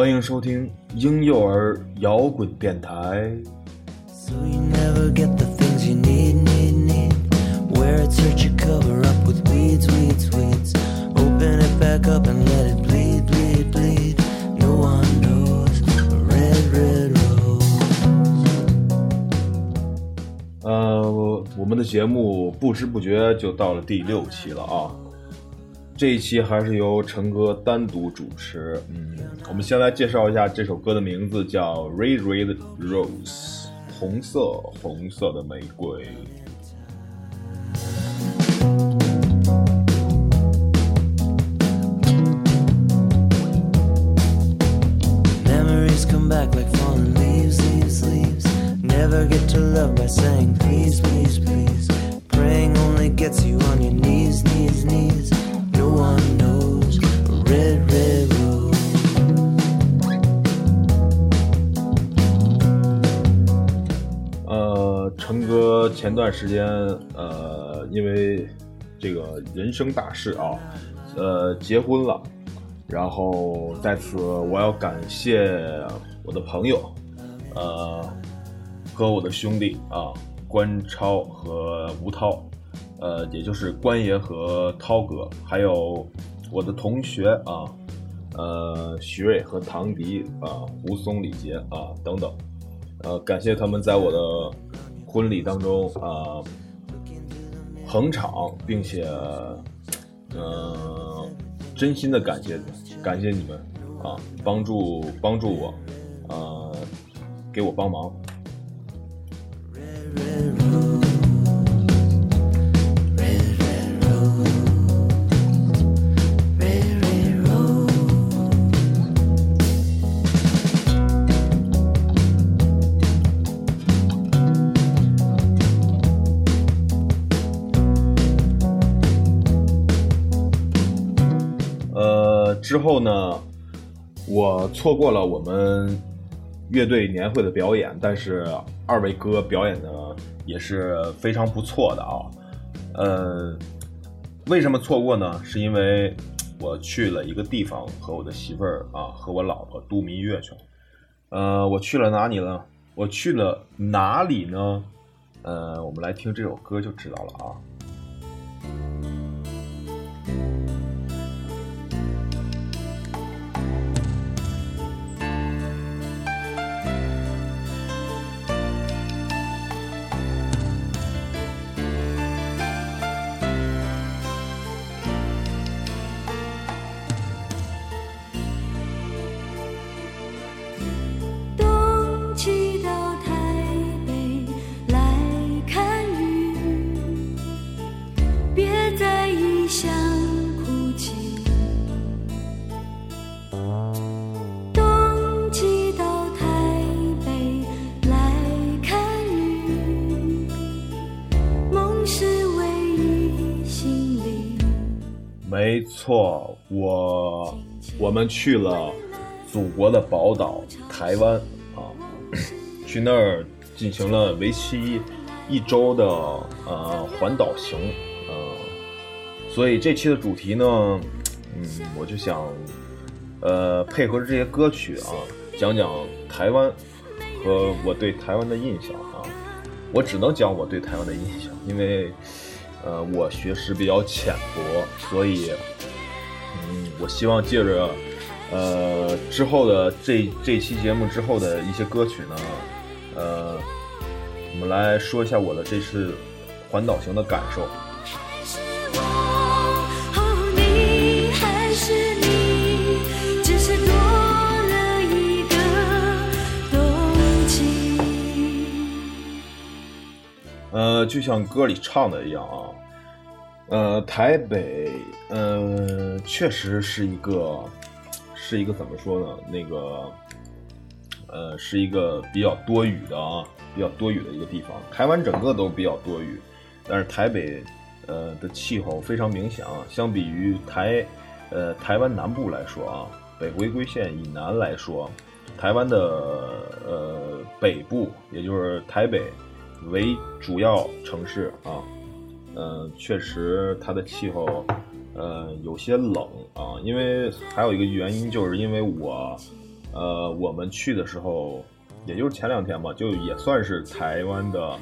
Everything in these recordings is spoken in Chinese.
欢迎收听婴幼儿摇滚电台。呃，我我们的节目不知不觉就到了第六期了啊。这一期还是由陈哥单独主持。嗯，我们先来介绍一下这首歌的名字，叫《Red Red Rose》，红色红色的玫瑰。Memories come back like falling leaves, leaves, leaves. Never get to love by saying please, please, please. Praying only gets you on your knees, knees, 前段时间呃，因为这个人生大事啊，呃，结婚了。然后在此，我要感谢我的朋友，呃，和我的兄弟啊，关超和吴涛，呃，也就是关爷和涛哥，还有我的同学啊，呃，徐瑞和唐迪啊，胡松、李杰啊等等。呃，感谢他们在我的婚礼当中啊、捧场，并且呃真心的感谢感谢你们啊，帮助帮助我，呃，给我帮忙。之后呢，我错过了我们乐队年会的表演，但是二位哥表演的也是非常不错的啊。呃，为什么错过呢？是因为我去了一个地方，和我的媳妇儿啊，和我老婆度蜜月去了。呃，我去了哪里呢？我去了哪里呢？呃，我们来听这首歌就知道了啊。错，我我们去了祖国的宝岛台湾啊，去那儿进行了为期一周的呃环岛行，呃，所以这期的主题呢，嗯，我就想呃配合着这些歌曲啊，讲讲台湾和我对台湾的印象啊，我只能讲我对台湾的印象，因为。呃，我学识比较浅薄，所以，嗯，我希望借着，呃，之后的这这期节目之后的一些歌曲呢，呃，我们来说一下我的这次环岛行的感受。还是我，哦，你还是你，只是多了一个冬季。呃，就像歌里唱的一样啊，呃，台北，呃，确实是一个，是一个怎么说呢？那个，呃，是一个比较多雨的啊，比较多雨的一个地方。台湾整个都比较多雨，但是台北，呃的气候非常明显啊，相比于台，呃，台湾南部来说啊，北回归线以南来说，台湾的呃北部，也就是台北。为主要城市啊，嗯，确实它的气候，呃，有些冷啊，因为还有一个原因，就是因为我呃，我们去的时候，也就是前两天吧，就也算是台湾的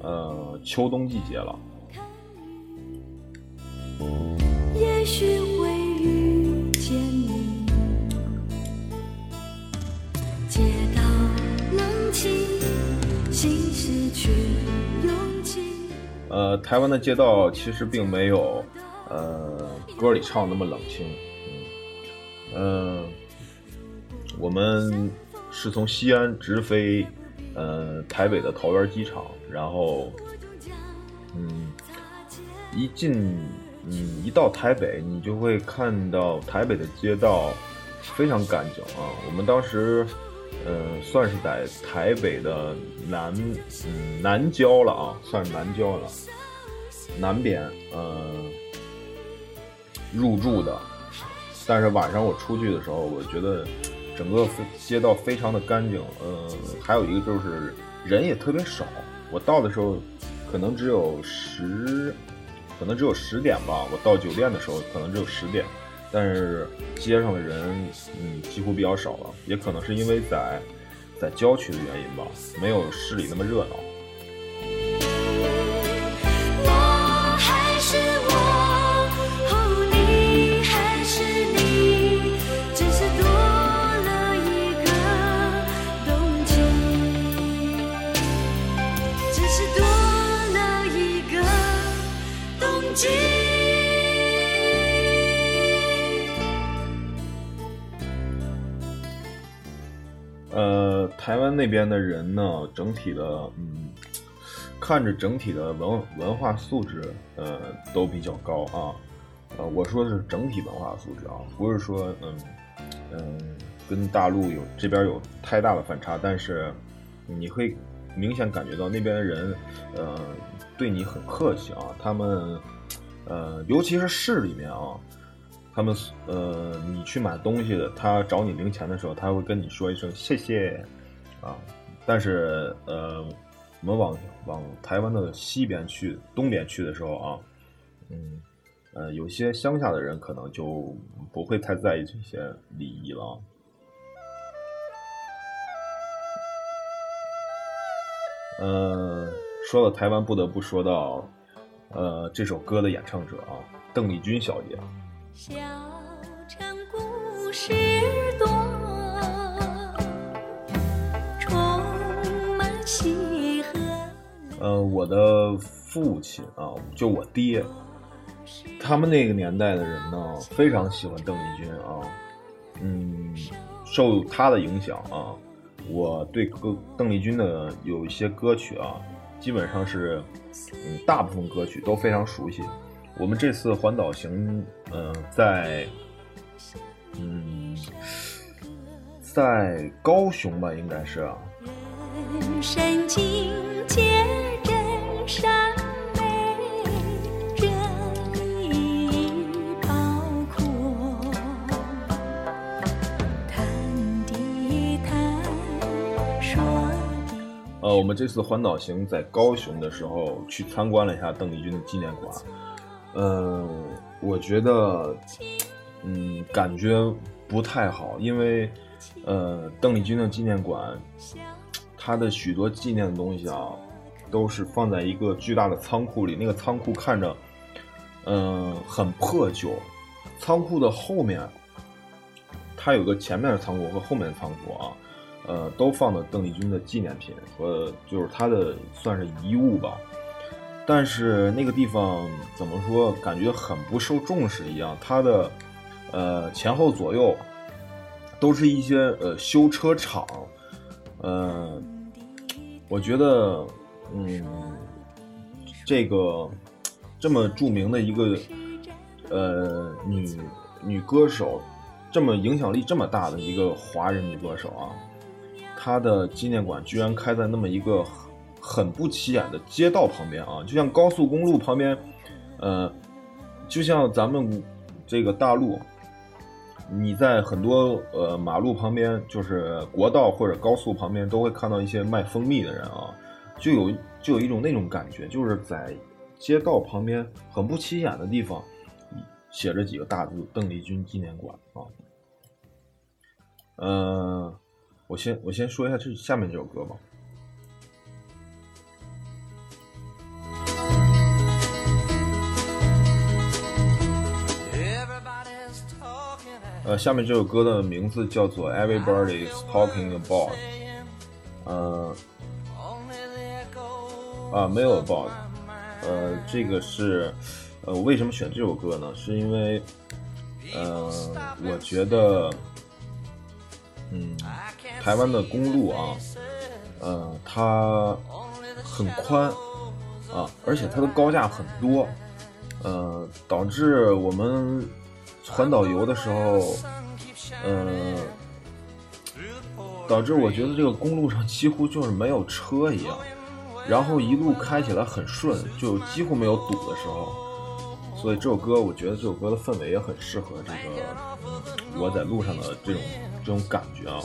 呃秋冬季节了。呃，台湾的街道其实并没有呃歌里唱那么冷清，嗯，呃，我们是从西安直飞呃台北的桃园机场，然后嗯一进嗯一到台北，你就会看到台北的街道非常干净啊。我们当时呃算是在台北的南嗯南郊了啊，算是南郊了，南边呃入住的。但是晚上我出去的时候，我觉得整个街道非常的干净，呃，还有一个就是人也特别少。我到的时候可能只有十，可能只有十点吧。我到酒店的时候可能只有十点，但是街上的人嗯几乎比较少了，也可能是因为在在郊区的原因吧，没有市里那么热闹。台湾那边的人呢，整体的，嗯，看着整体的文文化素质，呃，都比较高啊。呃，我说的是整体文化素质啊，不是说，嗯，嗯，跟大陆有这边有太大的反差，但是你会明显感觉到那边的人，呃，对你很客气啊。他们，呃，尤其是市里面啊。他们呃，你去买东西的，他找你零钱的时候，他会跟你说一声谢谢，啊，但是呃，我们往往台湾的西边去、东边去的时候啊，嗯，呃，有些乡下的人可能就不会太在意这些礼仪了。呃，说到台湾，不得不说到呃这首歌的演唱者啊，邓丽君小姐。小城故事多，呃，我的父亲啊，就我爹，他们那个年代的人呢，非常喜欢邓丽君啊。嗯，受他的影响啊，我对歌邓丽君的有一些歌曲啊，基本上是嗯，大部分歌曲都非常熟悉。我们这次环岛行，嗯、在嗯，在高雄吧，应该是啊。人生境界真善美，人意包括，谈地谈，说地。呃，我们这次环岛行在高雄的时候，去参观了一下邓丽君的纪念馆。呃，我觉得，嗯，感觉不太好，因为，呃，邓丽君的纪念馆，它的许多纪念的东西啊，都是放在一个巨大的仓库里，那个仓库看着，嗯、很破旧。仓库的后面，它有个前面的仓库和后面的仓库啊，呃，都放的邓丽君的纪念品和就是她的算是遗物吧。但是那个地方怎么说，感觉很不受重视一样。它的呃前后左右都是一些呃修车厂，呃，我觉得嗯，这个这么著名的一个呃女女歌手，这么影响力这么大的一个华人女歌手啊，她的纪念馆居然开在那么一个很不起眼的街道旁边啊，就像高速公路旁边，呃，就像咱们这个大陆，你在很多呃马路旁边，就是国道或者高速旁边，都会看到一些卖蜂蜜的人啊，就有就有一种那种感觉，就是在街道旁边很不起眼的地方，写着几个大字“邓丽君纪念馆”啊。呃，我先我先说一下这下面这首歌吧。呃，下面这首歌的名字叫做《Everybody's Talking About》。呃，啊，没有 about。呃，这个是，呃，我为什么选这首歌呢？是因为，呃，我觉得，嗯，台湾的公路啊，呃，它很宽啊，而且它的高架很多，呃，导致我们环岛游的时候，呃，导致我觉得这个公路上几乎就是没有车一样。然后一路开起来很顺，就几乎没有堵的时候，所以这首歌我觉得这首歌的氛围也很适合这个我在路上的这种这种感觉啊。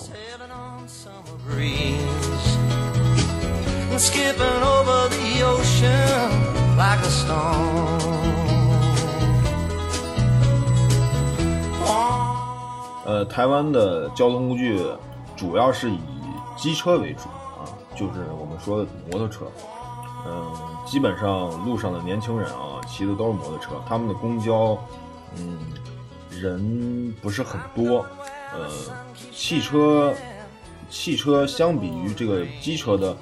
呃，台湾的交通工具主要是以机车为主。啊，就是我们说的摩托车。嗯、基本上路上的年轻人啊，骑的都是摩托车，他们的公交，嗯，人不是很多。呃，汽车，汽车相比于这个机车的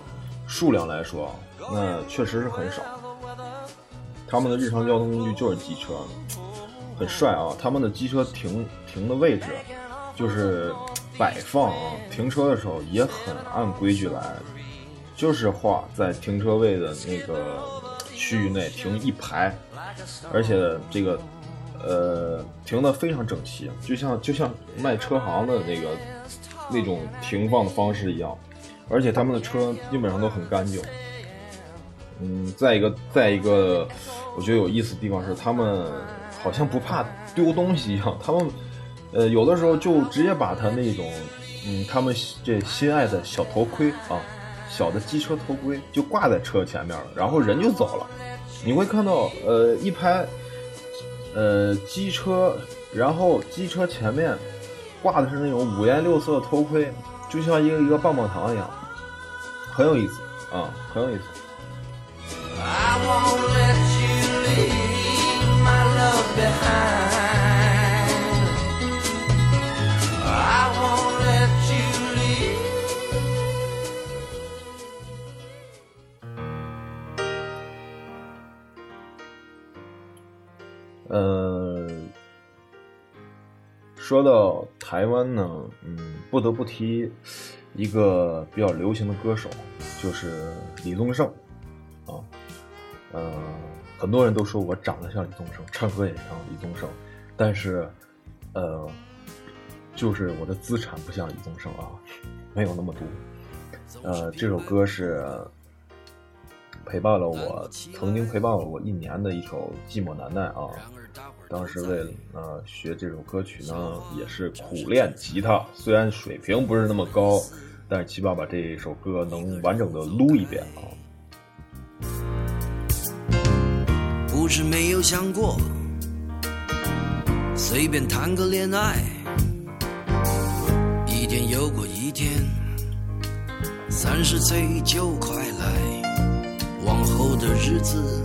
数量来说啊，那确实是很少。他们的日常交通工具就是机车，很帅啊！他们的机车停停的位置，就是摆放啊，停车的时候也很按规矩来，就是画在停车位的那个区域内停一排，而且这个呃停的非常整齐，就像就像卖车行的那个那种停放的方式一样，而且他们的车基本上都很干净。嗯，再一个，再一个，我觉得有意思的地方是，他们好像不怕丢东西一样，他们，呃，有的时候就直接把他那种，嗯，他们这心爱的小头盔啊，小的机车头盔就挂在车前面了，然后人就走了。你会看到，呃，一排，呃，机车，然后机车前面挂的是那种五颜六色的头盔，就像一个一个棒棒糖一样，很有意思啊，很有意思。I won't let you leave my love behind. 说到台湾呢，嗯，不得不提一个比较流行的歌手，就是李宗盛啊。呃，很多人都说我长得像李宗盛，唱歌也像李宗盛，但是，呃，就是我的资产不像李宗盛啊，没有那么多。呃，这首歌是陪伴了我，曾经陪伴了我一年的一首《寂寞难耐》啊。当时为了呃学这首歌曲呢，也是苦练吉他，虽然水平不是那么高，但是起码把这首歌能完整的撸一遍啊。不是没有想过，随便谈个恋爱，一天又过一天，三十岁就快来，往后的日子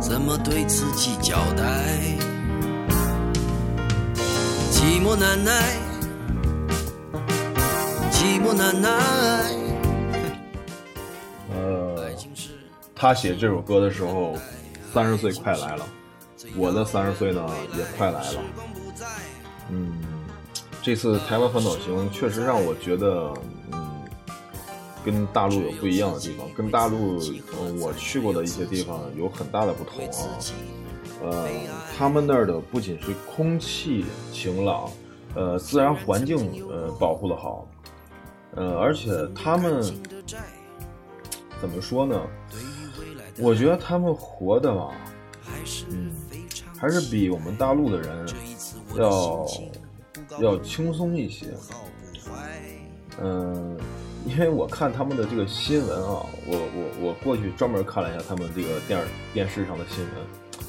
怎么对自己交代？寂寞难耐，寂寞难耐。呃，他写这首歌的时候，三十岁快来了，我的三十岁呢也快来了。嗯，这次台湾环岛行确实让我觉得，跟大陆有不一样的地方，跟大陆我去过的一些地方有很大的不同啊。呃，他们那儿的不仅是空气晴朗，呃，自然环境呃保护的好，呃，而且他们怎么说呢？我觉得他们活的吧，嗯，还是比我们大陆的人要要轻松一些。嗯，因为我看他们的这个新闻啊，我我我过去专门看了一下他们这个电视电视上的新闻，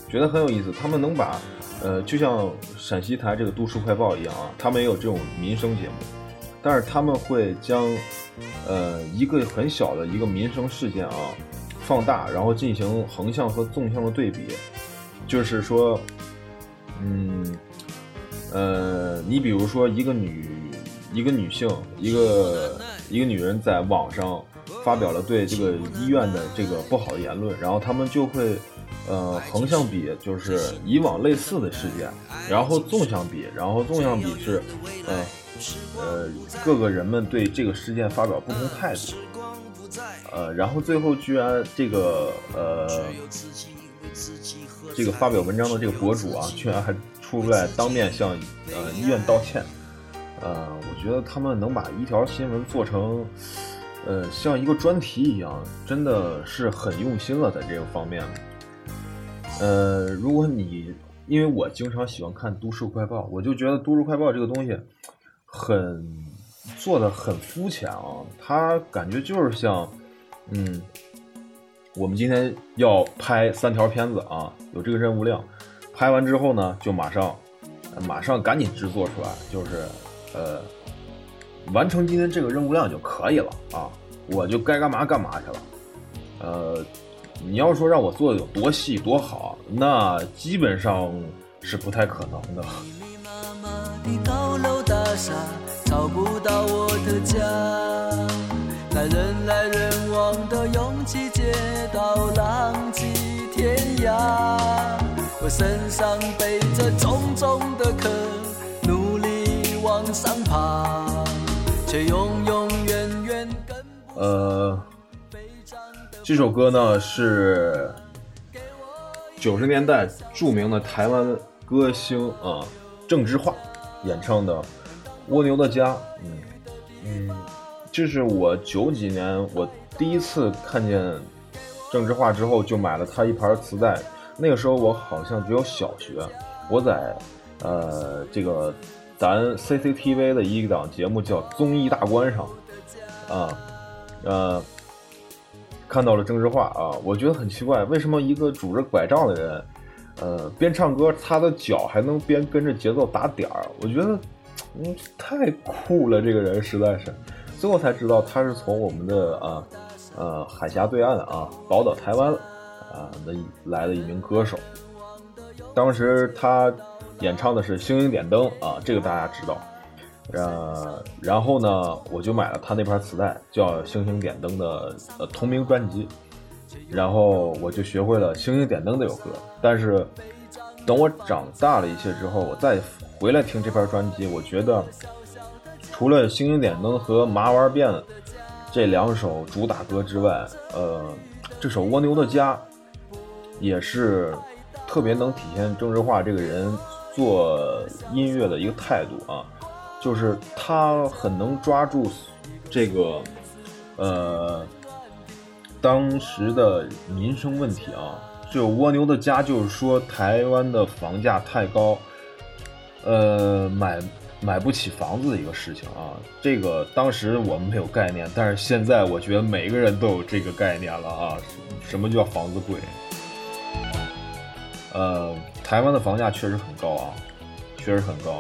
觉得很有意思。他们能把呃，就像陕西台这个《都市快报》一样啊，他们也有这种民生节目，但是他们会将呃一个很小的一个民生事件啊放大，然后进行横向和纵向的对比，就是说，嗯，呃，你比如说一个女一个女性，一个一个女人在网上发表了对这个医院的这个不好的言论，然后他们就会。呃，横向比就是以往类似的事件，然后纵向比，然后纵向比是，呃，呃，各个人们对这个事件发表不同态度，呃，然后最后居然这个呃，这个发表文章的这个博主啊，居然还出来当面向呃医院道歉，呃，我觉得他们能把一条新闻做成，呃，像一个专题一样，真的是很用心了，在这个方面。呃，如果你因为我经常喜欢看《都市快报》，我就觉得《都市快报》这个东西很做的很肤浅啊，它感觉就是像，嗯，我们今天要拍三条片子啊，有这个任务量，拍完之后呢，就马上马上赶紧制作出来，就是呃，完成今天这个任务量就可以了啊，我就该干嘛干嘛去了，呃。你要说让我做的有多细多好，那基本上是不太可能的。找不到我的家，在人来人往的拥挤街道，浪迹天涯。我身上背着重重的壳，力往上爬，却永永远远跟不呃。这首歌呢是九十年代著名的台湾歌星啊郑智化演唱的《蜗牛的家》。嗯嗯，这是我九几年我第一次看见郑智化之后，就买了他一盘磁带。那个时候我好像只有小学，我在呃这个咱 CCTV 的一档节目叫《综艺大观》上啊呃。看到了郑智化啊，我觉得很奇怪，为什么一个拄着拐杖的人，呃，边唱歌，他的脚还能边跟着节奏打点儿？我觉得，嗯，太酷了，这个人实在是。最后才知道他是从我们的啊，呃，海峡对岸啊，宝岛台湾啊的来的一名歌手。当时他演唱的是《星星点灯》啊，这个大家知道。呃，然后呢，我就买了他那盘磁带，叫《星星点灯》的呃同名专辑，然后我就学会了《星星点灯》这首歌。但是等我长大了一些之后，我再回来听这盘专辑，我觉得除了《星星点灯》和《麻玩变》这两首主打歌之外，呃，这首《蜗牛的家》也是特别能体现郑智化这个人做音乐的一个态度啊。就是他很能抓住这个，呃，当时的民生问题啊。就蜗牛的家，就是说台湾的房价太高，呃，买买不起房子的一个事情啊。这个当时我们没有概念，但是现在我觉得每个人都有这个概念了啊。什么叫房子贵？呃，台湾的房价确实很高啊，确实很高。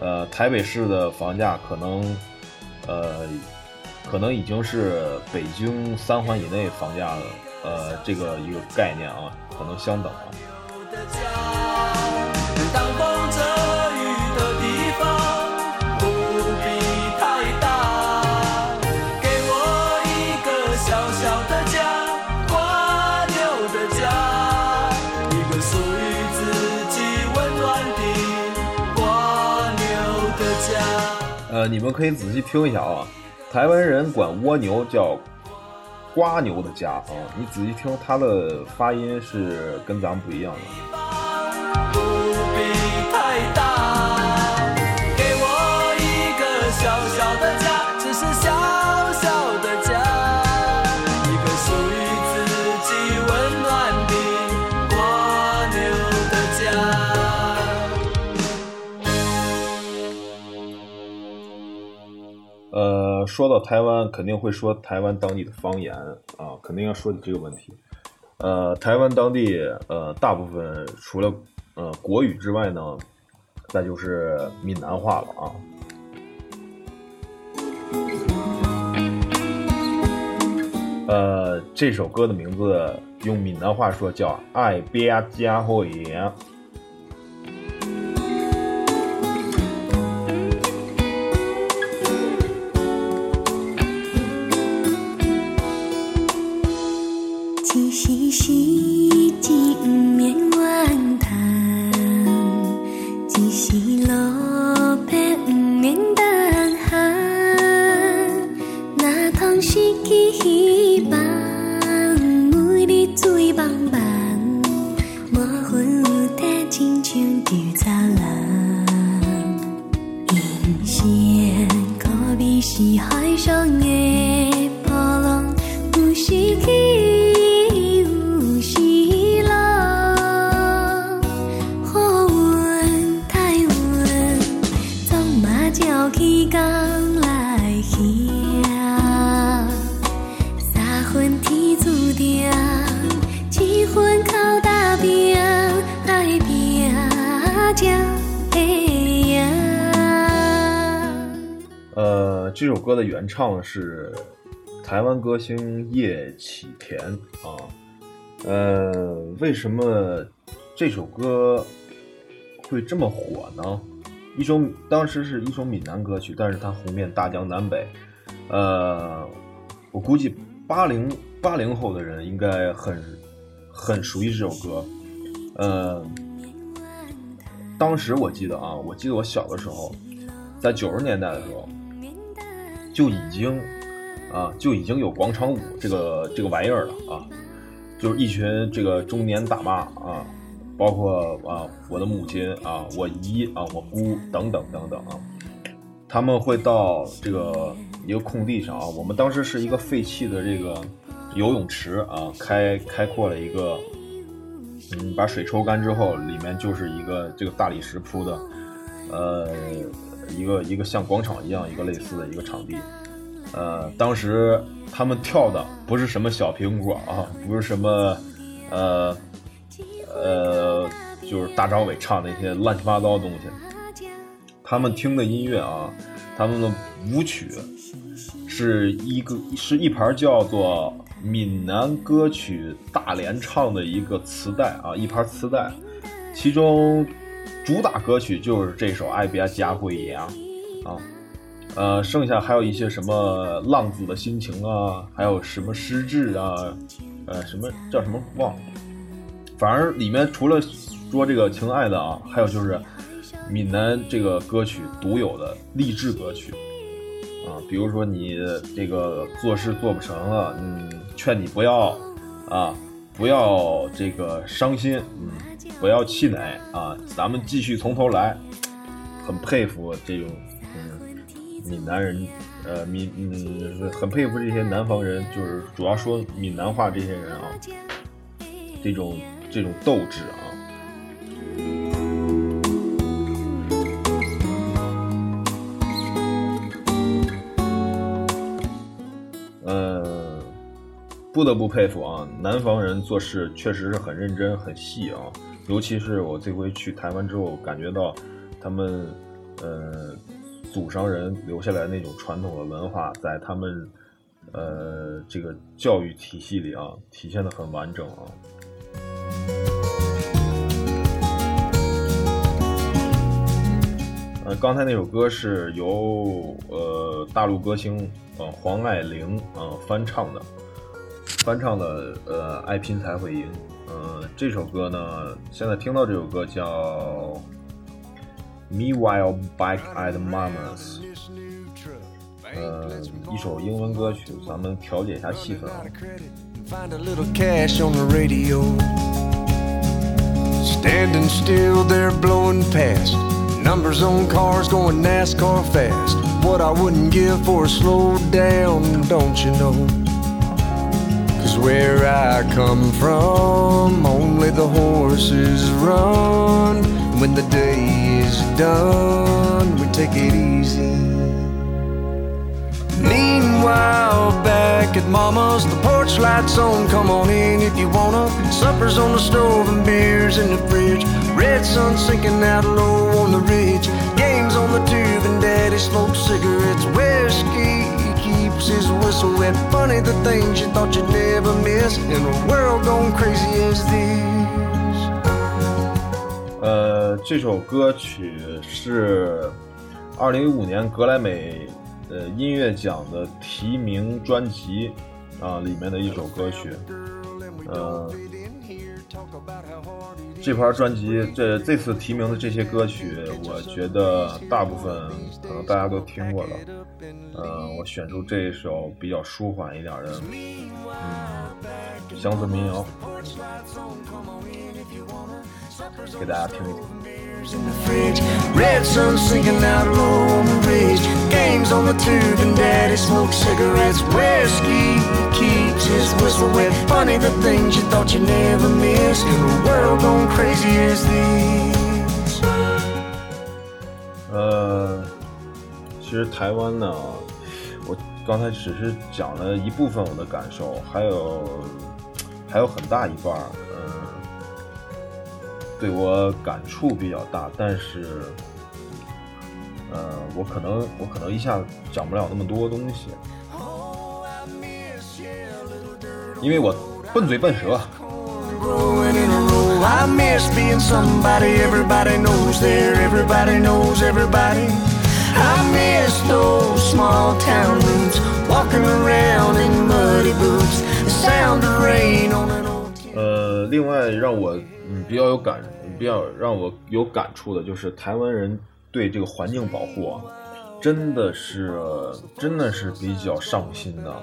呃，台北市的房价可能，呃，可能已经是北京三环以内房价的，呃，这个一个概念啊，可能相等了。你们可以仔细听一下啊，台湾人管蜗牛叫“瓜牛的家”啊，你仔细听，它的发音是跟咱们不一样的。说到台湾，肯定会说台湾当地的方言啊，肯定要说起这个问题。呃，台湾当地呃，大部分除了呃国语之外呢，再就是闽南话了啊。呃，这首歌的名字用闽南话说叫《爱别家会言》。呃，这首歌的原唱是台湾歌星叶启田啊。呃，为什么这首歌会这么火呢？一首当时是一首闽南歌曲，但是它红遍大江南北。呃，我估计八零八零后的人应该很很熟悉这首歌。呃，当时我记得啊，我记得我小的时候，在九十年代的时候，就已经啊就已经有广场舞这个这个玩意儿了啊，就是一群这个中年大妈啊，包括啊我的母亲啊，我姨啊，我姑等等等等啊，他们会到这个一个空地上啊，我们当时是一个废弃的这个游泳池啊，开开阔了一个。嗯，把水抽干之后，里面就是一个这个大理石铺的，呃，一个一个像广场一样一个类似的一个场地。呃，当时他们跳的不是什么小苹果啊，不是什么，呃，呃，就是大张伟唱那些乱七八糟的东西。他们听的音乐啊，他们的舞曲是一个是一盘叫做。闽南歌曲大联唱的一个磁带啊，一盘磁带，其中主打歌曲就是这首《爱别家会言》啊，呃，剩下还有一些什么浪子的心情啊，还有什么失智啊，呃，什么叫什么忘了，反正里面除了说这个情爱的啊，还有就是闽南这个歌曲独有的励志歌曲。啊，比如说你这个做事做不成了，嗯，劝你不要啊，不要这个伤心，嗯，不要气馁啊，咱们继续从头来。很佩服这种嗯闽南人，呃闽嗯很佩服这些南方人，就是主要说闽南话这些人啊，这种这种斗志啊。不得不佩服啊，南方人做事确实是很认真、很细啊。尤其是我这回去台湾之后，感觉到他们，呃，祖上人留下来那种传统的文化，在他们，呃，这个教育体系里啊，体现的很完整啊。呃，刚才那首歌是由呃大陆歌星呃黄爱玲啊翻唱的。翻唱的呃，爱拼才会赢。呃，这首歌呢，现在听到这首歌叫《Meanwhile Back at Mama's》，呃，一首英文歌曲，咱们调节一下气氛啊。Find a little cash on the radio. Standing still, they're blowing past. Numbers on cars going NASCAR fast. What I wouldn't give for a slow down, don't you know? Where I come from, only the horses run. When the day is done, we take it easy. Meanwhile, back at Mama's, the porch lights on. Come on in if you wanna. Supper's on the stove and beers in the fridge. Red sun sinking out low on the ridge. Games on the tube and Daddy smokes cigarettes. Whiskey whoops his whistle went funny the things you thought you'd never miss in a world gone crazy as this. 呃，这首歌曲是二零一五年格莱美呃音乐奖的提名专辑啊里面的一首歌曲。呃，这盘专辑这这次提名的这些歌曲，我觉得大部分可能大家都听过了。呃，我选出这一首比较舒缓一点的，嗯，乡村民谣，给大家听。In the fridge. Red sun sinking out low on the ridge. Games on the tube and daddy smokes cigarettes. Whiskey keeps his whistle wet. Funny the things you thought you never miss. In a world gone crazy as this. 呃，其实台湾呢，我刚才只是讲了一部分我的感受，还有还有很大一半儿，嗯、对我感触比较大，但是，呃，我可能我可能一下子讲不了那么多东西，因为我笨嘴笨舌。呃，另外让我嗯比较有感，比较让我有感触的就是台湾人对这个环境保护啊，真的是真的是比较上心的。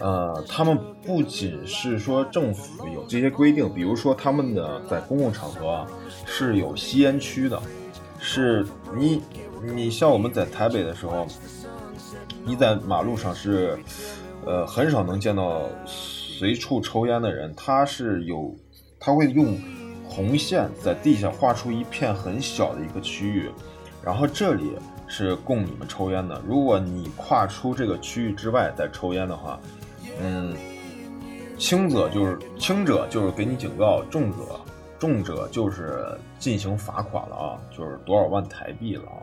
呃，他们不仅是说政府有这些规定，比如说他们的在公共场合啊是有吸烟区的，是你你像我们在台北的时候，你在马路上是，呃，很少能见到随处抽烟的人，他是有，他会用红线在地下画出一片很小的一个区域，然后这里是供你们抽烟的。如果你跨出这个区域之外再抽烟的话，嗯，轻者就是轻者就是给你警告，重者重者就是进行罚款了啊，就是多少万台币了啊。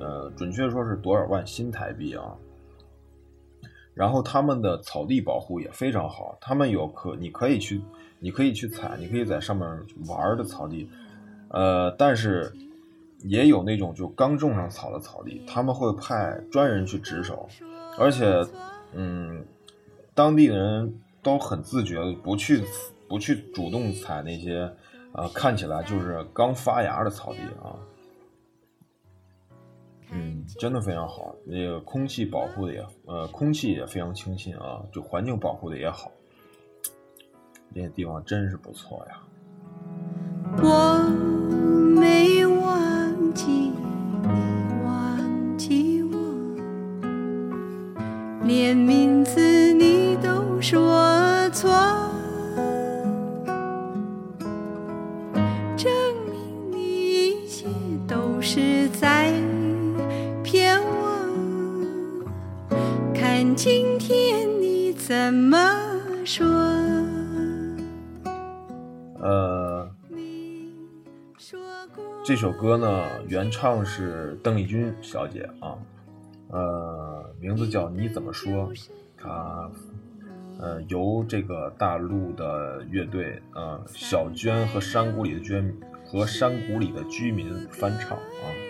呃，准确说是多少万新台币啊。然后他们的草地保护也非常好，他们有可你可以去，你可以去踩，你可以在上面玩的草地，呃，但是也有那种就刚种上草的草地，他们会派专人去值守，而且，嗯，当地的人都很自觉的不去不去主动踩那些，呃，看起来就是刚发芽的草地啊。嗯，真的非常好，那个空气保护的也，呃，空气也非常清新啊，就环境保护的也好，这些地方真是不错呀。我怎么说？呃，这首歌呢，原唱是邓丽君小姐啊，呃，名字叫《你怎么说》，它呃由这个大陆的乐队呃小娟和山谷里的居和山谷里的居民翻唱啊。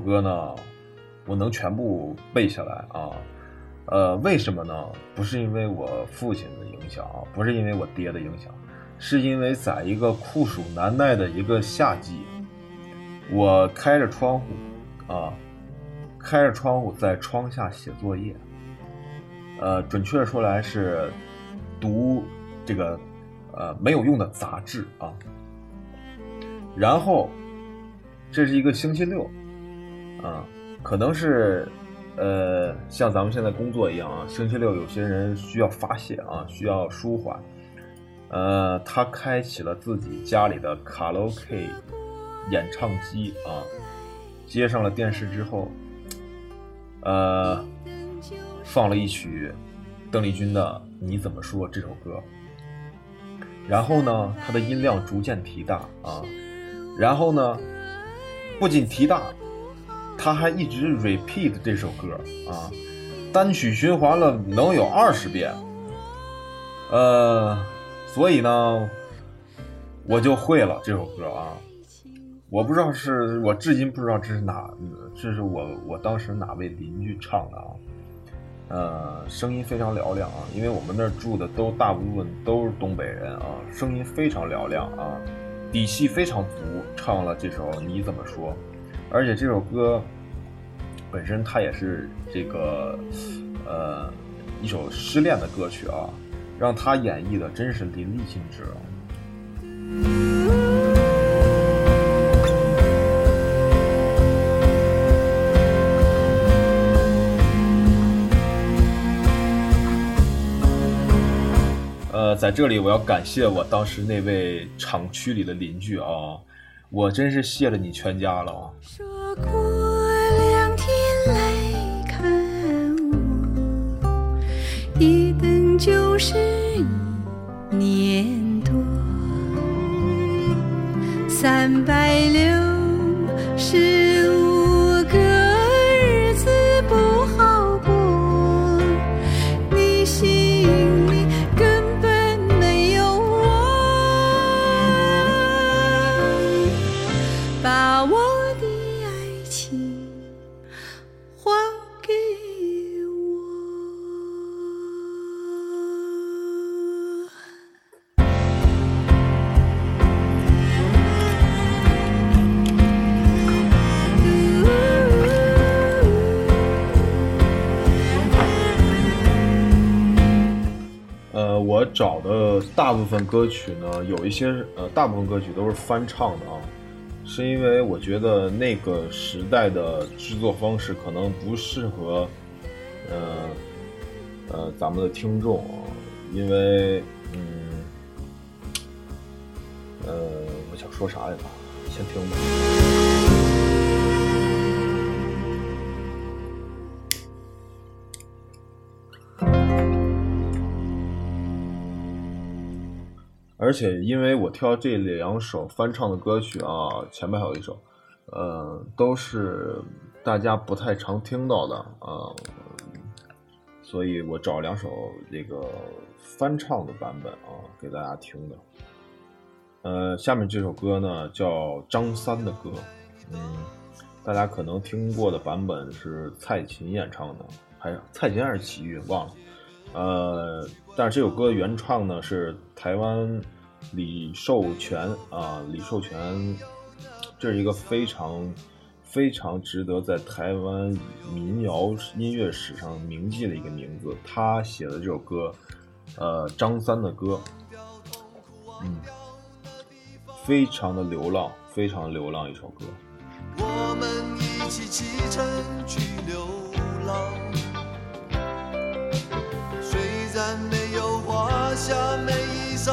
歌呢，我能全部背下来啊。呃，为什么呢？不是因为我父亲的影响啊，不是因为我爹的影响，是因为在一个酷暑难耐的一个夏季，我开着窗户啊，开着窗户在窗下写作业。呃，准确说来是读这个呃没有用的杂志啊。然后这是一个星期六，啊，可能是呃像咱们现在工作一样啊，星期六有些人需要发泄啊，需要舒缓，呃，他开启了自己家里的卡拉 OK 演唱机啊，接上了电视之后，呃，放了一曲邓丽君的《你怎么说》这首歌，然后呢，它的音量逐渐提大啊，然后呢，不仅提大，他还一直 repeat 这首歌啊，单曲循环了能有二十遍，呃，所以呢，我就会了这首歌啊。我不知道是我至今不知道这是哪，这是我我当时哪位邻居唱的啊？呃，声音非常嘹亮啊，因为我们那儿住的都大部分都是东北人啊，声音非常嘹亮啊，底气非常足，唱了这首《你怎么说》，而且这首歌本身它也是这个呃一首失恋的歌曲啊，让他演绎的真是淋漓尽致啊。呃，在这里我要感谢我当时那位厂区里的邻居啊，我真是谢了你全家了啊！说过两天来看我，一等就是一年多，三百六十五找的大部分歌曲呢，有一些呃，大部分歌曲都是翻唱的啊，是因为我觉得那个时代的制作方式可能不适合，呃呃，咱们的听众啊，因为嗯，呃，我想说啥来着？先听吧。而且因为我挑这两首翻唱的歌曲啊，前面还有一首，呃，都是大家不太常听到的啊，所以我找两首这个翻唱的版本啊，给大家听的。呃，下面这首歌呢叫张三的歌，嗯，大家可能听过的版本是蔡琴演唱的，还是蔡琴还是齐豫忘了。呃，但是这首歌原创呢是台湾李寿全啊，李寿全，这是一个非常非常值得在台湾民谣音乐史上铭记的一个名字。他写的这首歌，呃，张三的歌，嗯，非常的流浪，非常流浪一首歌。我们一起启程去流浪，虽然没有华厦美衣裳，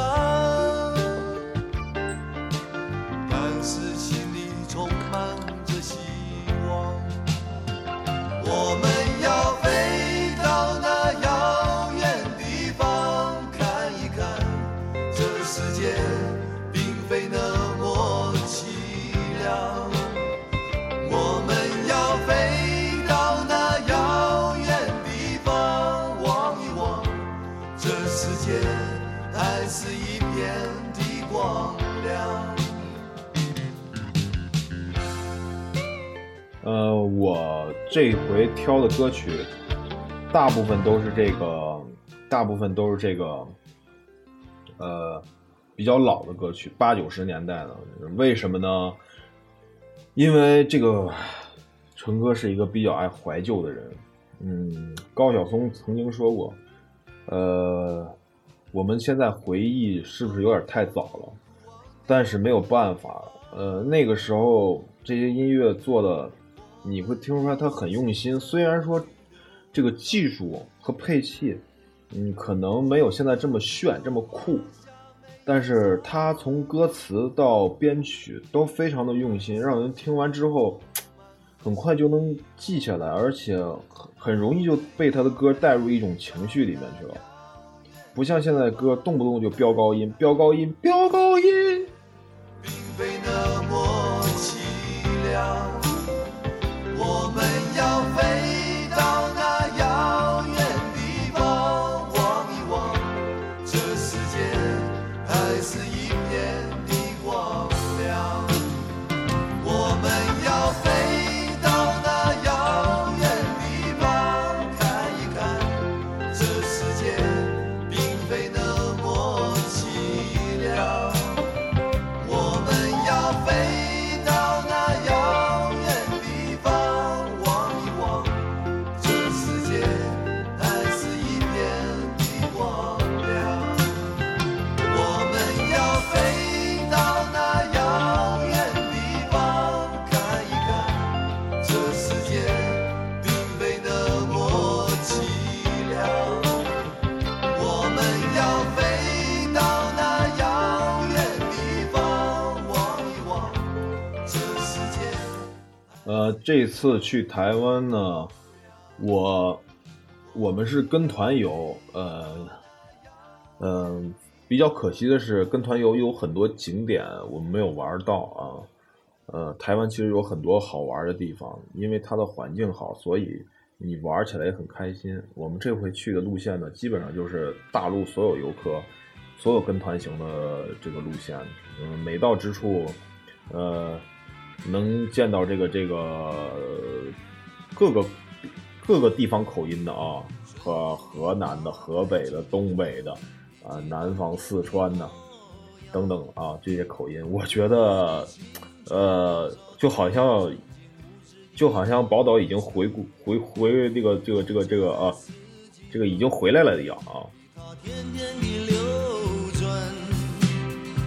这回挑的歌曲，大部分都是这个，大部分都是这个，呃，比较老的歌曲，八九十年代的。为什么呢？因为这个陈哥是一个比较爱怀旧的人。嗯，高晓松曾经说过，呃，我们现在回忆是不是有点太早了？但是没有办法，呃，那个时候这些音乐做的，你会听出来他很用心。虽然说这个技术和配器，嗯，可能没有现在这么炫这么酷，但是他从歌词到编曲都非常的用心，让人听完之后，很快就能记下来，而且很很容易就被他的歌带入一种情绪里面去了。不像现在歌，动不动就飙高音、飙高音、飙高呃，这次去台湾呢，我我们是跟团游，呃，嗯、比较可惜的是，跟团游有很多景点我们没有玩到啊。呃，台湾其实有很多好玩的地方，因为它的环境好，所以你玩起来也很开心。我们这回去的路线呢，基本上就是大陆所有游客、所有跟团行的这个路线。嗯，每到之处，呃，能见到这个这个各个各个地方口音的啊，和河南的、河北的、东北的啊、南方四川的等等啊这些口音，我觉得呃就好像就好像宝岛已经回顾回回这个这个这个这个啊这个已经回来了一样啊。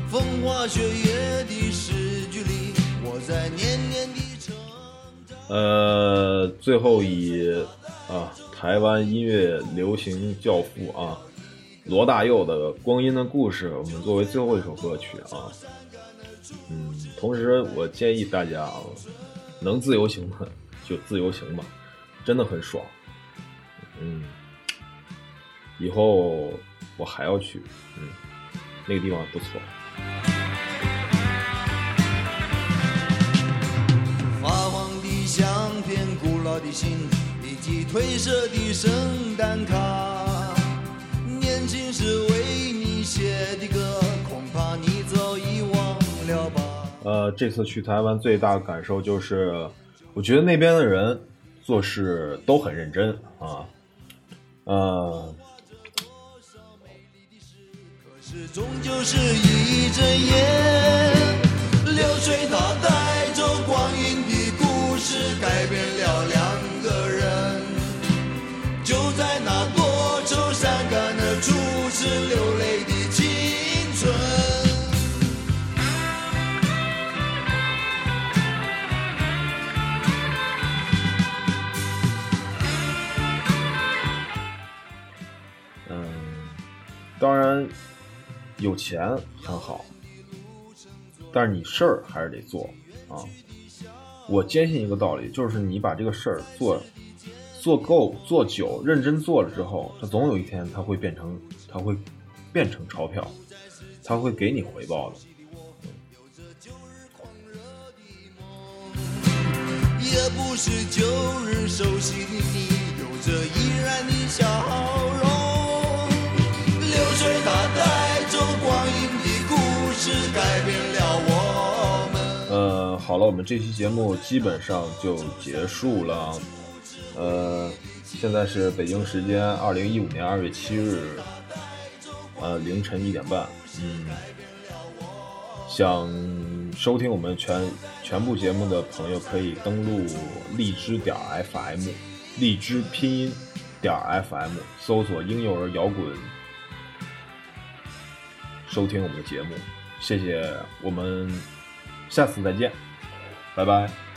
风花雪月的呃，最后以啊台湾音乐流行教父啊罗大佑的《光阴的故事》，我们作为最后一首歌曲啊。嗯，同时我建议大家啊，能自由行的就自由行吧，真的很爽。嗯，以后我还要去，嗯，那个地方不错。的信以及褪色的圣诞卡，年轻时为你写的歌，恐怕你早已忘了吧。呃，这次去台湾最大的感受就是，我觉得那边的人做事都很认真啊，呃，可是终究是一阵烟，流水它带走光阴的故事，改变多愁善感的初次流泪的青春。嗯，当然有钱很好，但是你事儿还是得做啊。我坚信一个道理，就是你把这个事儿做做够、做久、认真做了之后，它总有一天它会变成，它会变成钞票，它会给你回报的。也不是旧日熟悉的你，有着依然的笑容。流水它带走光阴的故事，改变了我们。呃，好了，我们这期节目基本上就结束了。呃，现在是北京时间二零一五年二月七日，呃，凌晨一点半。嗯，想收听我们全全部节目的朋友，可以登录荔枝点 FM，荔枝拼音点 FM，搜索“婴幼儿摇滚”，收听我们的节目。谢谢，我们下次再见，拜拜。